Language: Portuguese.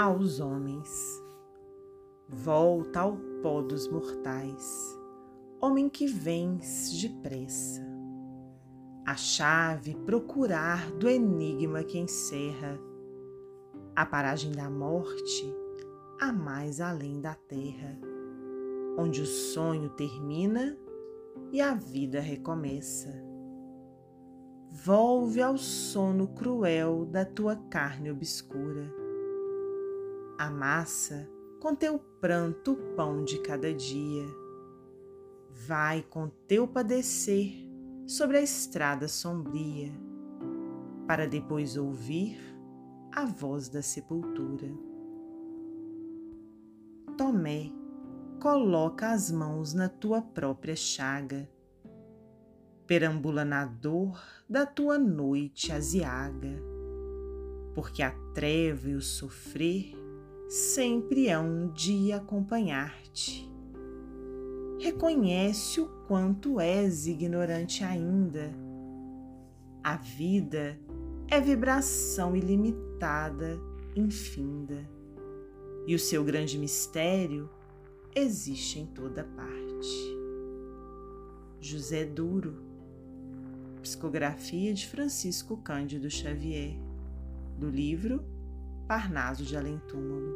aos homens. Volta ao pó dos mortais, homem que vens depressa. A chave procurar do enigma que encerra a paragem da morte, a mais além da terra, onde o sonho termina e a vida recomeça. Volve ao sono cruel da tua carne obscura. Amassa com teu pranto o pão de cada dia. Vai com teu padecer sobre a estrada sombria, para depois ouvir a voz da sepultura. Tomé, coloca as mãos na tua própria chaga, perambula na dor da tua noite aziaga, porque a treva e o sofrer sempre hão de acompanhar-te. Reconhece o quanto és ignorante ainda. A vida é vibração ilimitada, infinda, e o seu grande mistério existe em toda parte. José Duro, psicografia de Francisco Cândido Xavier, do livro Parnaso de Além-Túmulo.